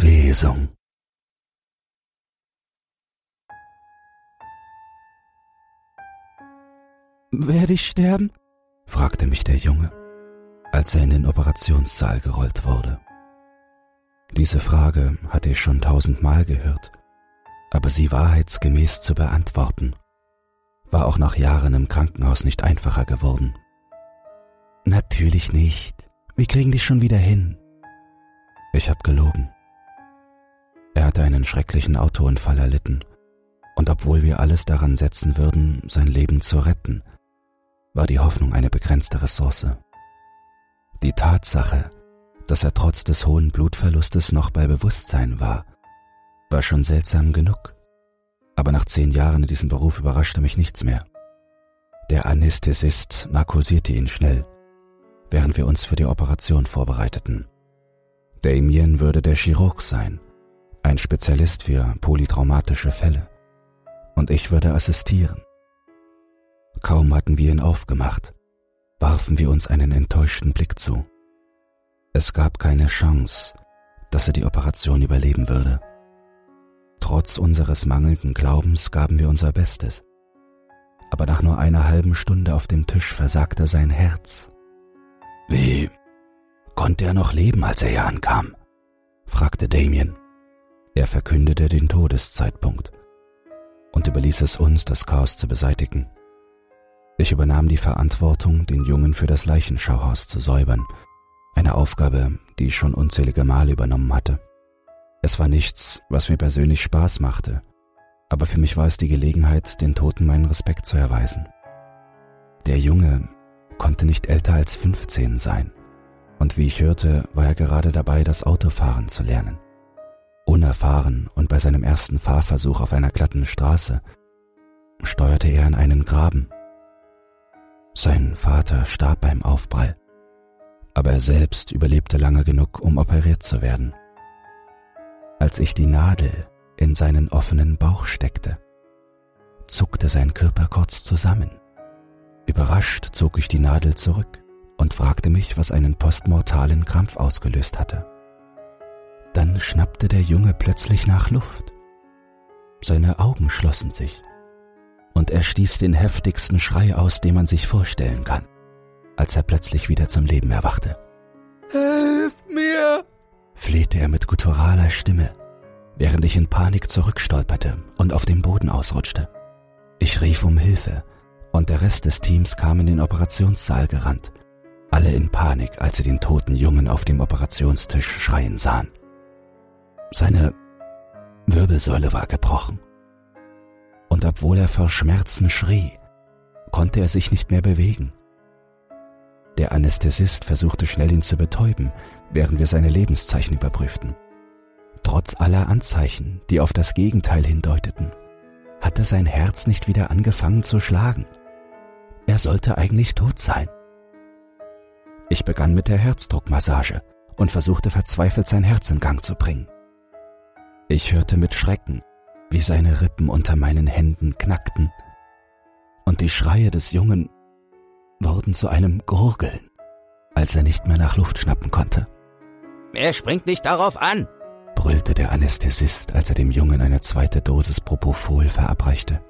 Verwesung. Werde ich sterben? fragte mich der Junge, als er in den Operationssaal gerollt wurde. Diese Frage hatte ich schon tausendmal gehört, aber sie wahrheitsgemäß zu beantworten, war auch nach Jahren im Krankenhaus nicht einfacher geworden. Natürlich nicht. Wir kriegen dich schon wieder hin. Ich hab gelogen. Er hatte einen schrecklichen Autounfall erlitten, und obwohl wir alles daran setzen würden, sein Leben zu retten, war die Hoffnung eine begrenzte Ressource. Die Tatsache, dass er trotz des hohen Blutverlustes noch bei Bewusstsein war, war schon seltsam genug. Aber nach zehn Jahren in diesem Beruf überraschte mich nichts mehr. Der Anästhesist narkosierte ihn schnell, während wir uns für die Operation vorbereiteten. Damien würde der Chirurg sein, ein Spezialist für polytraumatische Fälle, und ich würde assistieren. Kaum hatten wir ihn aufgemacht, warfen wir uns einen enttäuschten Blick zu. Es gab keine Chance, dass er die Operation überleben würde. Trotz unseres mangelnden Glaubens gaben wir unser Bestes. Aber nach nur einer halben Stunde auf dem Tisch versagte sein Herz. Wie konnte er noch leben, als er hier ankam? fragte Damien. Er verkündete den Todeszeitpunkt und überließ es uns, das Chaos zu beseitigen. Ich übernahm die Verantwortung, den Jungen für das Leichenschauhaus zu säubern, eine Aufgabe, die ich schon unzählige Male übernommen hatte. Es war nichts, was mir persönlich Spaß machte, aber für mich war es die Gelegenheit, den Toten meinen Respekt zu erweisen. Der Junge konnte nicht älter als 15 sein, und wie ich hörte, war er gerade dabei, das Autofahren zu lernen. Unerfahren und bei seinem ersten Fahrversuch auf einer glatten Straße steuerte er in einen Graben sein Vater starb beim Aufprall, aber er selbst überlebte lange genug, um operiert zu werden. Als ich die Nadel in seinen offenen Bauch steckte, zuckte sein Körper kurz zusammen. Überrascht zog ich die Nadel zurück und fragte mich, was einen postmortalen Krampf ausgelöst hatte. Dann schnappte der Junge plötzlich nach Luft. Seine Augen schlossen sich und er stieß den heftigsten Schrei aus, den man sich vorstellen kann, als er plötzlich wieder zum Leben erwachte. Helft mir! flehte er mit gutturaler Stimme, während ich in Panik zurückstolperte und auf dem Boden ausrutschte. Ich rief um Hilfe, und der Rest des Teams kam in den Operationssaal gerannt, alle in Panik, als sie den toten Jungen auf dem Operationstisch schreien sahen. Seine Wirbelsäule war gebrochen und obwohl er vor Schmerzen schrie, konnte er sich nicht mehr bewegen. Der Anästhesist versuchte schnell ihn zu betäuben, während wir seine Lebenszeichen überprüften. Trotz aller Anzeichen, die auf das Gegenteil hindeuteten, hatte sein Herz nicht wieder angefangen zu schlagen. Er sollte eigentlich tot sein. Ich begann mit der Herzdruckmassage und versuchte verzweifelt sein Herz in Gang zu bringen. Ich hörte mit Schrecken, wie seine Rippen unter meinen Händen knackten, und die Schreie des Jungen wurden zu einem Gurgeln, als er nicht mehr nach Luft schnappen konnte. Er springt nicht darauf an, brüllte der Anästhesist, als er dem Jungen eine zweite Dosis Propofol verabreichte.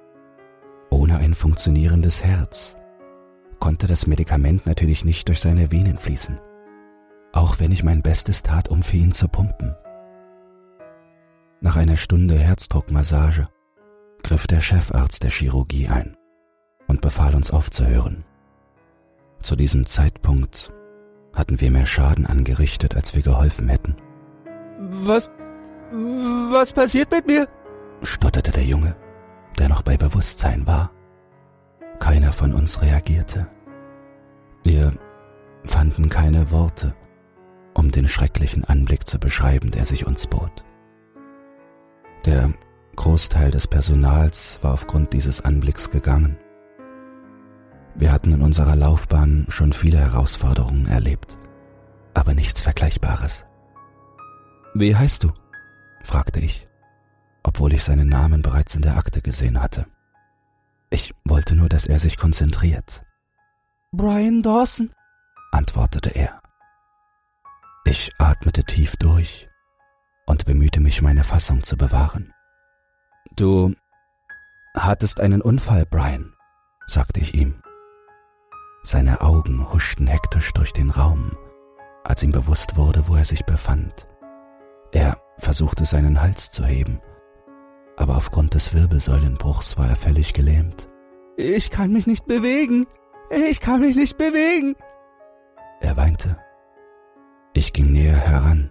Ohne ein funktionierendes Herz konnte das Medikament natürlich nicht durch seine Venen fließen, auch wenn ich mein Bestes tat, um für ihn zu pumpen. Nach einer Stunde Herzdruckmassage griff der Chefarzt der Chirurgie ein und befahl uns aufzuhören. Zu diesem Zeitpunkt hatten wir mehr Schaden angerichtet, als wir geholfen hätten. Was. Was passiert mit mir? stotterte der Junge, der noch bei Bewusstsein war. Keiner von uns reagierte. Wir fanden keine Worte, um den schrecklichen Anblick zu beschreiben, der sich uns bot. Der Großteil des Personals war aufgrund dieses Anblicks gegangen. Wir hatten in unserer Laufbahn schon viele Herausforderungen erlebt, aber nichts Vergleichbares. Wie heißt du? fragte ich, obwohl ich seinen Namen bereits in der Akte gesehen hatte. Ich wollte nur, dass er sich konzentriert. Brian Dawson, antwortete er. Ich atmete tief durch und bemühte mich meine Fassung zu bewahren. Du hattest einen Unfall, Brian, sagte ich ihm. Seine Augen huschten hektisch durch den Raum, als ihm bewusst wurde, wo er sich befand. Er versuchte seinen Hals zu heben, aber aufgrund des Wirbelsäulenbruchs war er völlig gelähmt. Ich kann mich nicht bewegen. Ich kann mich nicht bewegen. Er weinte. Ich ging näher heran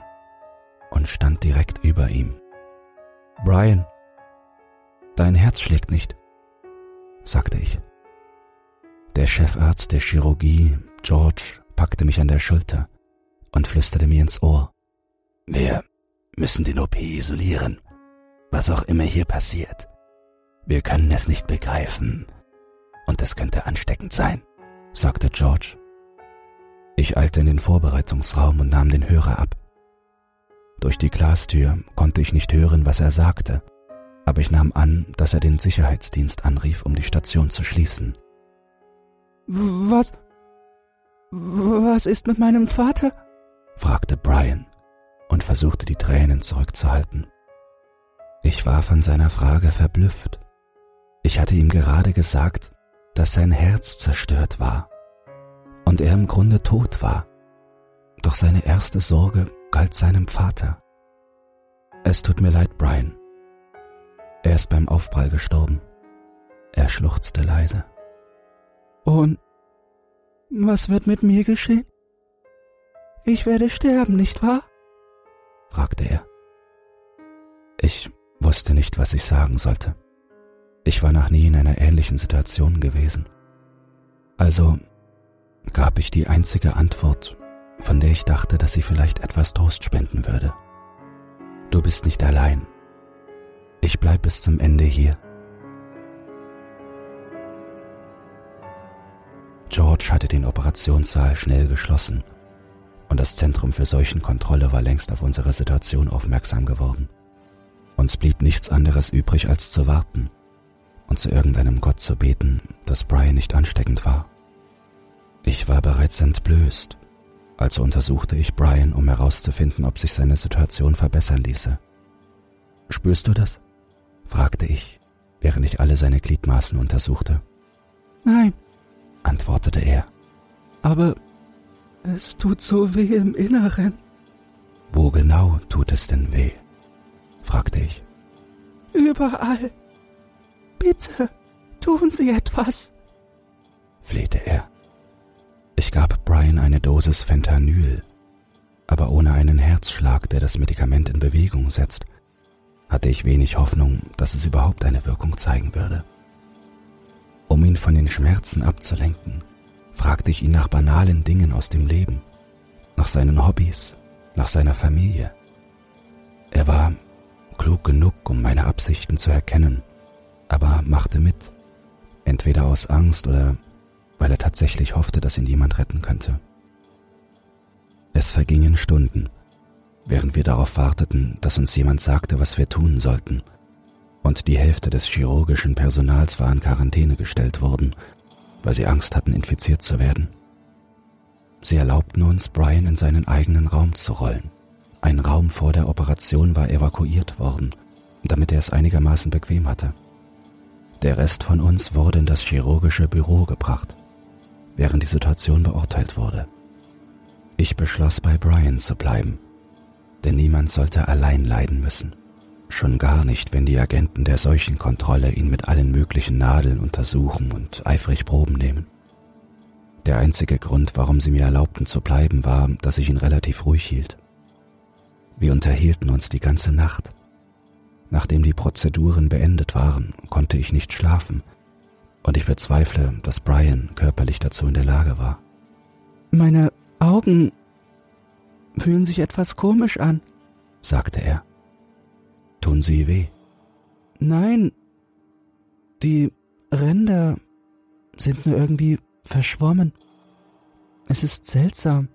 und stand direkt über ihm. Brian, dein Herz schlägt nicht, sagte ich. Der Chefarzt der Chirurgie, George, packte mich an der Schulter und flüsterte mir ins Ohr. Wir müssen den OP isolieren, was auch immer hier passiert. Wir können es nicht begreifen und es könnte ansteckend sein, sagte George. Ich eilte in den Vorbereitungsraum und nahm den Hörer ab. Durch die Glastür konnte ich nicht hören, was er sagte, aber ich nahm an, dass er den Sicherheitsdienst anrief, um die Station zu schließen. Was? Was ist mit meinem Vater? fragte Brian und versuchte die Tränen zurückzuhalten. Ich war von seiner Frage verblüfft. Ich hatte ihm gerade gesagt, dass sein Herz zerstört war und er im Grunde tot war. Doch seine erste Sorge galt seinem Vater. Es tut mir leid, Brian. Er ist beim Aufprall gestorben. Er schluchzte leise. Und was wird mit mir geschehen? Ich werde sterben, nicht wahr? fragte er. Ich wusste nicht, was ich sagen sollte. Ich war noch nie in einer ähnlichen Situation gewesen. Also gab ich die einzige Antwort, von der ich dachte, dass sie vielleicht etwas Trost spenden würde. Du bist nicht allein. Ich bleib bis zum Ende hier. George hatte den Operationssaal schnell geschlossen und das Zentrum für Seuchenkontrolle war längst auf unsere Situation aufmerksam geworden. Uns blieb nichts anderes übrig, als zu warten und zu irgendeinem Gott zu beten, dass Brian nicht ansteckend war. Ich war bereits entblößt, also untersuchte ich Brian, um herauszufinden, ob sich seine Situation verbessern ließe. Spürst du das? fragte ich, während ich alle seine Gliedmaßen untersuchte. Nein, antwortete er. Aber es tut so weh im Inneren. Wo genau tut es denn weh? fragte ich. Überall. Bitte, tun Sie etwas, flehte er. Ich gab Brian eine Dosis Fentanyl, aber ohne einen Herzschlag, der das Medikament in Bewegung setzt, hatte ich wenig Hoffnung, dass es überhaupt eine Wirkung zeigen würde. Um ihn von den Schmerzen abzulenken, fragte ich ihn nach banalen Dingen aus dem Leben, nach seinen Hobbys, nach seiner Familie. Er war klug genug, um meine Absichten zu erkennen, aber machte mit, entweder aus Angst oder weil er tatsächlich hoffte, dass ihn jemand retten könnte. Es vergingen Stunden, während wir darauf warteten, dass uns jemand sagte, was wir tun sollten, und die Hälfte des chirurgischen Personals war in Quarantäne gestellt worden, weil sie Angst hatten, infiziert zu werden. Sie erlaubten uns, Brian in seinen eigenen Raum zu rollen. Ein Raum vor der Operation war evakuiert worden, damit er es einigermaßen bequem hatte. Der Rest von uns wurde in das chirurgische Büro gebracht, während die Situation beurteilt wurde. Ich beschloss, bei Brian zu bleiben, denn niemand sollte allein leiden müssen. Schon gar nicht, wenn die Agenten der Seuchenkontrolle ihn mit allen möglichen Nadeln untersuchen und eifrig Proben nehmen. Der einzige Grund, warum sie mir erlaubten zu bleiben, war, dass ich ihn relativ ruhig hielt. Wir unterhielten uns die ganze Nacht. Nachdem die Prozeduren beendet waren, konnte ich nicht schlafen, und ich bezweifle, dass Brian körperlich dazu in der Lage war. Meine Augen fühlen sich etwas komisch an, sagte er. Tun sie weh? Nein, die Ränder sind nur irgendwie verschwommen. Es ist seltsam.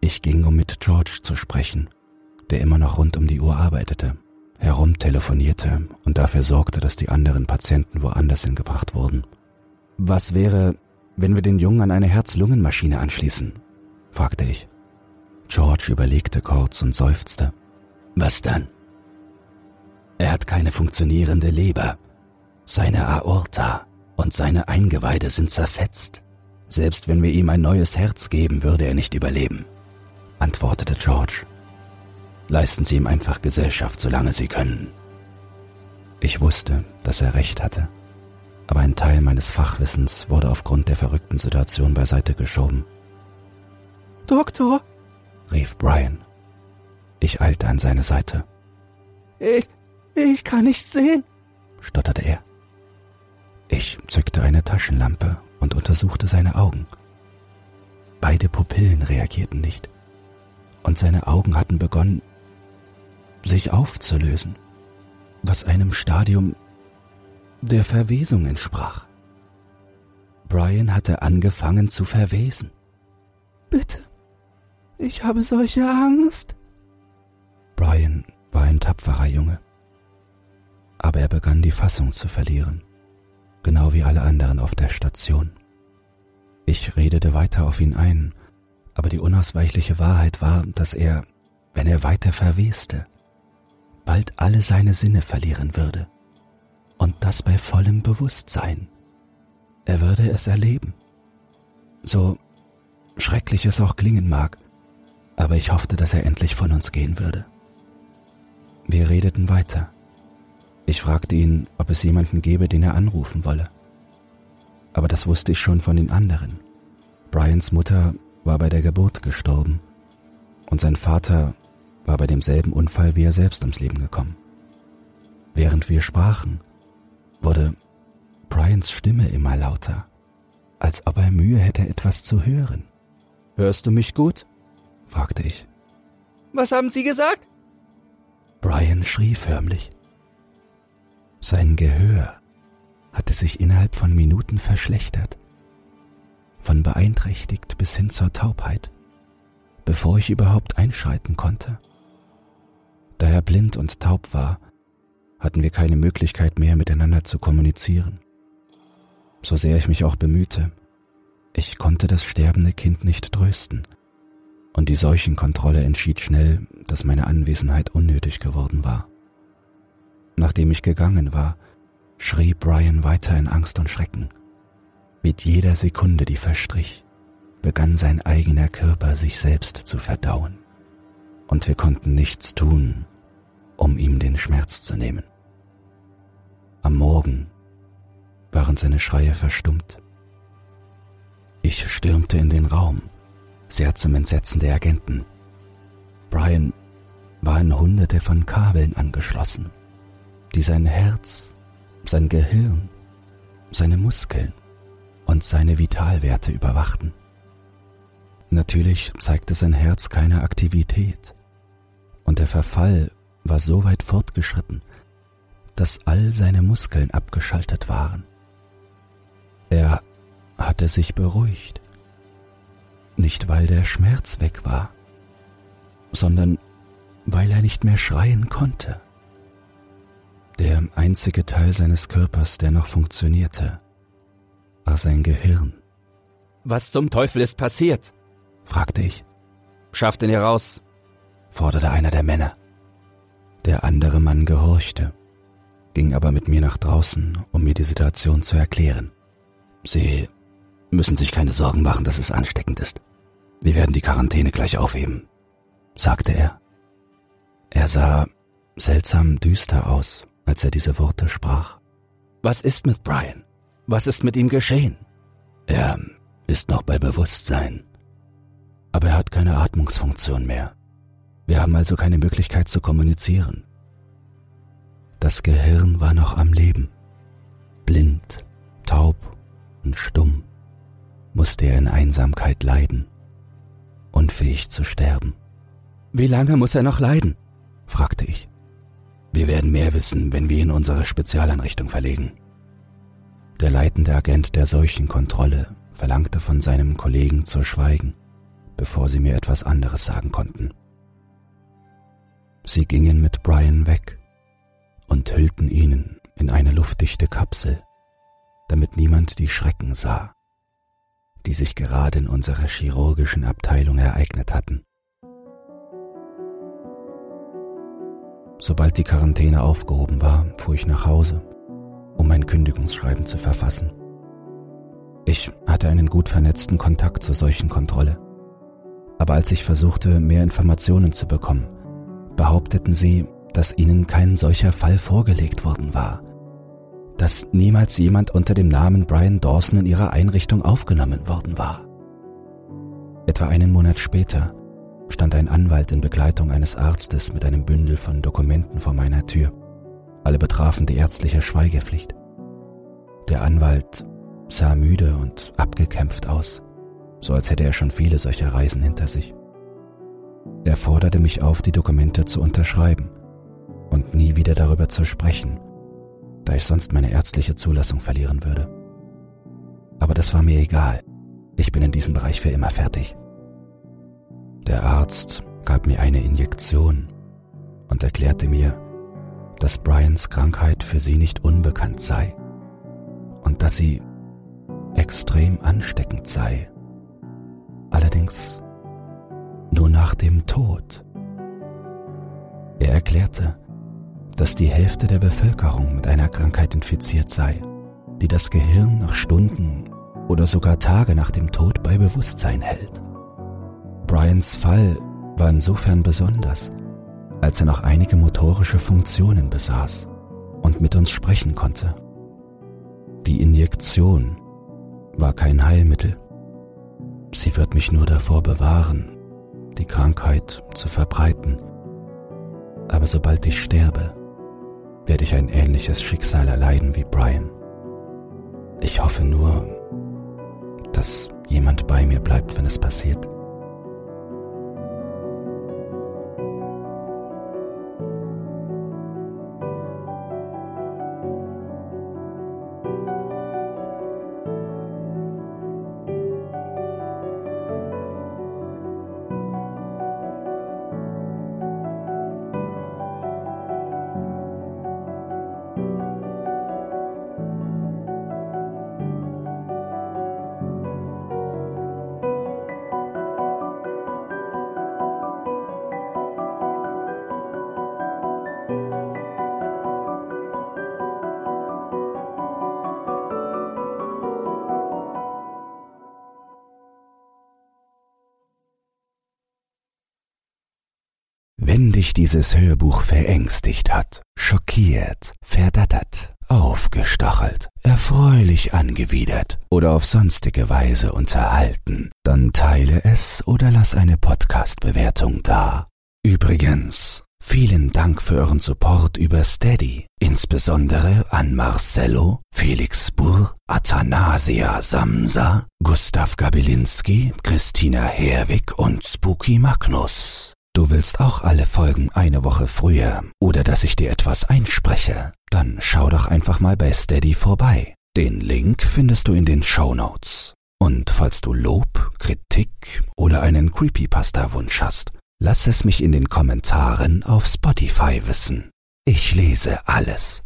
Ich ging, um mit George zu sprechen, der immer noch rund um die Uhr arbeitete, herumtelefonierte und dafür sorgte, dass die anderen Patienten woanders hingebracht wurden. Was wäre, wenn wir den Jungen an eine Herz-Lungen-Maschine anschließen? fragte ich. George überlegte kurz und seufzte. Was dann? Er hat keine funktionierende Leber. Seine Aorta und seine Eingeweide sind zerfetzt. Selbst wenn wir ihm ein neues Herz geben, würde er nicht überleben, antwortete George. Leisten Sie ihm einfach Gesellschaft, solange Sie können. Ich wusste, dass er recht hatte, aber ein Teil meines Fachwissens wurde aufgrund der verrückten Situation beiseite geschoben. Doktor, rief Brian. Ich eilte an seine Seite. Ich, ich kann nichts sehen, stotterte er. Ich zückte eine Taschenlampe und untersuchte seine Augen. Beide Pupillen reagierten nicht, und seine Augen hatten begonnen, sich aufzulösen, was einem Stadium der Verwesung entsprach. Brian hatte angefangen zu verwesen. Bitte, ich habe solche Angst. Brian war ein tapferer Junge, aber er begann die Fassung zu verlieren, genau wie alle anderen auf der Station. Ich redete weiter auf ihn ein, aber die unausweichliche Wahrheit war, dass er, wenn er weiter verweste, bald alle seine Sinne verlieren würde. Und das bei vollem Bewusstsein. Er würde es erleben. So schrecklich es auch klingen mag, aber ich hoffte, dass er endlich von uns gehen würde. Wir redeten weiter. Ich fragte ihn, ob es jemanden gäbe, den er anrufen wolle. Aber das wusste ich schon von den anderen. Brians Mutter war bei der Geburt gestorben und sein Vater war bei demselben Unfall wie er selbst ums Leben gekommen. Während wir sprachen, wurde Brians Stimme immer lauter, als ob er Mühe hätte, etwas zu hören. Hörst du mich gut? fragte ich. Was haben Sie gesagt? Brian schrie förmlich. Sein Gehör hatte sich innerhalb von Minuten verschlechtert, von beeinträchtigt bis hin zur Taubheit, bevor ich überhaupt einschreiten konnte. Er blind und taub war, hatten wir keine Möglichkeit mehr miteinander zu kommunizieren. So sehr ich mich auch bemühte, ich konnte das sterbende Kind nicht trösten, und die Seuchenkontrolle entschied schnell, dass meine Anwesenheit unnötig geworden war. Nachdem ich gegangen war, schrie Brian weiter in Angst und Schrecken. Mit jeder Sekunde, die verstrich, begann sein eigener Körper sich selbst zu verdauen, und wir konnten nichts tun, ihm den Schmerz zu nehmen. Am Morgen waren seine Schreie verstummt. Ich stürmte in den Raum, sehr zum Entsetzen der Agenten. Brian war an hunderte von Kabeln angeschlossen, die sein Herz, sein Gehirn, seine Muskeln und seine Vitalwerte überwachten. Natürlich zeigte sein Herz keine Aktivität, und der Verfall war so weit fortgeschritten, dass all seine Muskeln abgeschaltet waren. Er hatte sich beruhigt, nicht weil der Schmerz weg war, sondern weil er nicht mehr schreien konnte. Der einzige Teil seines Körpers, der noch funktionierte, war sein Gehirn. Was zum Teufel ist passiert? fragte ich. Schafft ihn hier raus, forderte einer der Männer. Der andere Mann gehorchte, ging aber mit mir nach draußen, um mir die Situation zu erklären. Sie müssen sich keine Sorgen machen, dass es ansteckend ist. Wir werden die Quarantäne gleich aufheben, sagte er. Er sah seltsam düster aus, als er diese Worte sprach. Was ist mit Brian? Was ist mit ihm geschehen? Er ist noch bei Bewusstsein, aber er hat keine Atmungsfunktion mehr. Wir haben also keine Möglichkeit zu kommunizieren. Das Gehirn war noch am Leben. Blind, taub und stumm musste er in Einsamkeit leiden, unfähig zu sterben. Wie lange muss er noch leiden? fragte ich. Wir werden mehr wissen, wenn wir ihn in unsere Spezialeinrichtung verlegen. Der leitende Agent der Seuchenkontrolle verlangte von seinem Kollegen zu schweigen, bevor sie mir etwas anderes sagen konnten. Sie gingen mit Brian weg und hüllten ihn in eine luftdichte Kapsel, damit niemand die Schrecken sah, die sich gerade in unserer chirurgischen Abteilung ereignet hatten. Sobald die Quarantäne aufgehoben war, fuhr ich nach Hause, um mein Kündigungsschreiben zu verfassen. Ich hatte einen gut vernetzten Kontakt zur Seuchenkontrolle. Aber als ich versuchte, mehr Informationen zu bekommen, behaupteten sie, dass ihnen kein solcher Fall vorgelegt worden war, dass niemals jemand unter dem Namen Brian Dawson in ihrer Einrichtung aufgenommen worden war. Etwa einen Monat später stand ein Anwalt in Begleitung eines Arztes mit einem Bündel von Dokumenten vor meiner Tür. Alle betrafen die ärztliche Schweigepflicht. Der Anwalt sah müde und abgekämpft aus, so als hätte er schon viele solcher Reisen hinter sich. Er forderte mich auf, die Dokumente zu unterschreiben und nie wieder darüber zu sprechen, da ich sonst meine ärztliche Zulassung verlieren würde. Aber das war mir egal. Ich bin in diesem Bereich für immer fertig. Der Arzt gab mir eine Injektion und erklärte mir, dass Brians Krankheit für sie nicht unbekannt sei und dass sie extrem ansteckend sei. Allerdings nur nach dem Tod. Er erklärte, dass die Hälfte der Bevölkerung mit einer Krankheit infiziert sei, die das Gehirn nach Stunden oder sogar Tage nach dem Tod bei Bewusstsein hält. Brians Fall war insofern besonders, als er noch einige motorische Funktionen besaß und mit uns sprechen konnte. Die Injektion war kein Heilmittel. Sie wird mich nur davor bewahren, die Krankheit zu verbreiten. Aber sobald ich sterbe, werde ich ein ähnliches Schicksal erleiden wie Brian. Ich hoffe nur, dass jemand bei mir bleibt, wenn es passiert. Wenn dich dieses Hörbuch verängstigt hat, schockiert, verdattert, aufgestachelt, erfreulich angewidert oder auf sonstige Weise unterhalten, dann teile es oder lass eine Podcast-Bewertung da. Übrigens, vielen Dank für euren Support über Steady, insbesondere an Marcello, Felix Burr, Athanasia Samsa, Gustav Gabelinski, Christina Herwig und Spooky Magnus. Du willst auch alle Folgen eine Woche früher oder dass ich dir etwas einspreche? Dann schau doch einfach mal bei Steady vorbei. Den Link findest du in den Show Notes. Und falls du Lob, Kritik oder einen Creepypasta-Wunsch hast, lass es mich in den Kommentaren auf Spotify wissen. Ich lese alles.